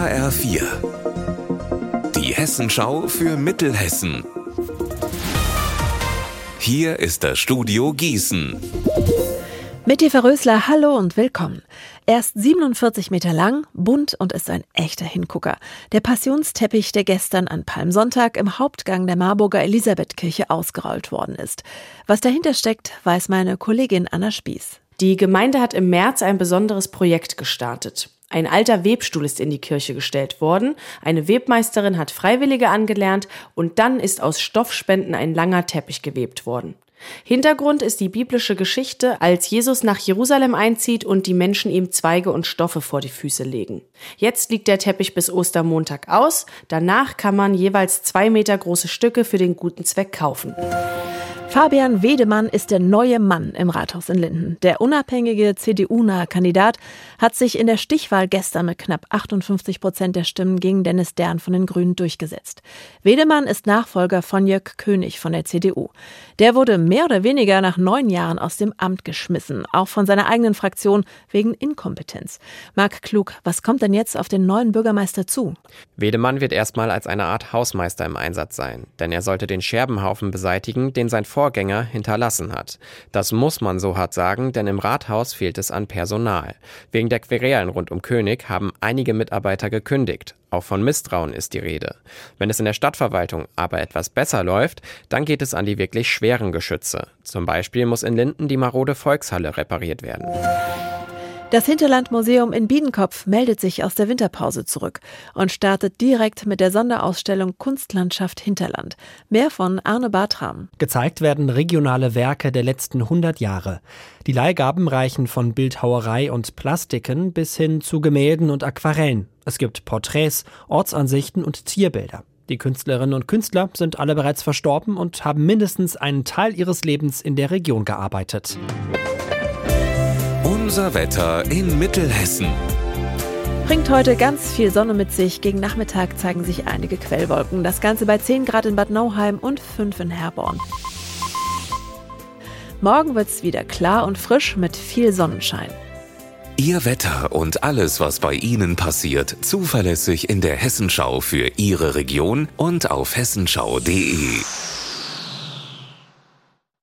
HR4. Die Hessenschau für Mittelhessen. Hier ist das Studio Gießen. Mit Eva Rösler, hallo und willkommen. Er ist 47 Meter lang, bunt und ist ein echter Hingucker. Der Passionsteppich, der gestern an Palmsonntag im Hauptgang der Marburger Elisabethkirche ausgerollt worden ist. Was dahinter steckt, weiß meine Kollegin Anna Spieß. Die Gemeinde hat im März ein besonderes Projekt gestartet. Ein alter Webstuhl ist in die Kirche gestellt worden, eine Webmeisterin hat Freiwillige angelernt und dann ist aus Stoffspenden ein langer Teppich gewebt worden. Hintergrund ist die biblische Geschichte, als Jesus nach Jerusalem einzieht und die Menschen ihm Zweige und Stoffe vor die Füße legen. Jetzt liegt der Teppich bis Ostermontag aus, danach kann man jeweils zwei Meter große Stücke für den guten Zweck kaufen. Fabian Wedemann ist der neue Mann im Rathaus in Linden. Der unabhängige CDU-nahe Kandidat hat sich in der Stichwahl gestern mit knapp 58 Prozent der Stimmen gegen Dennis Dern von den Grünen durchgesetzt. Wedemann ist Nachfolger von Jörg König von der CDU. Der wurde mehr oder weniger nach neun Jahren aus dem Amt geschmissen, auch von seiner eigenen Fraktion wegen Inkompetenz. Marc Klug, was kommt denn jetzt auf den neuen Bürgermeister zu? Wedemann wird erstmal als eine Art Hausmeister im Einsatz sein, denn er sollte den Scherbenhaufen beseitigen, den sein Vorgänger hinterlassen hat. Das muss man so hart sagen, denn im Rathaus fehlt es an Personal. Wegen der Querelen rund um König haben einige Mitarbeiter gekündigt. Auch von Misstrauen ist die Rede. Wenn es in der Stadtverwaltung aber etwas besser läuft, dann geht es an die wirklich schweren Geschütze. Zum Beispiel muss in Linden die marode Volkshalle repariert werden. Das Hinterlandmuseum in Biedenkopf meldet sich aus der Winterpause zurück und startet direkt mit der Sonderausstellung Kunstlandschaft Hinterland. Mehr von Arne Bartram. Gezeigt werden regionale Werke der letzten 100 Jahre. Die Leihgaben reichen von Bildhauerei und Plastiken bis hin zu Gemälden und Aquarellen. Es gibt Porträts, Ortsansichten und Tierbilder. Die Künstlerinnen und Künstler sind alle bereits verstorben und haben mindestens einen Teil ihres Lebens in der Region gearbeitet. Unser Wetter in Mittelhessen. Bringt heute ganz viel Sonne mit sich. Gegen Nachmittag zeigen sich einige Quellwolken. Das Ganze bei 10 Grad in Bad Nauheim und 5 in Herborn. Morgen wird es wieder klar und frisch mit viel Sonnenschein. Ihr Wetter und alles, was bei Ihnen passiert, zuverlässig in der Hessenschau für Ihre Region und auf hessenschau.de.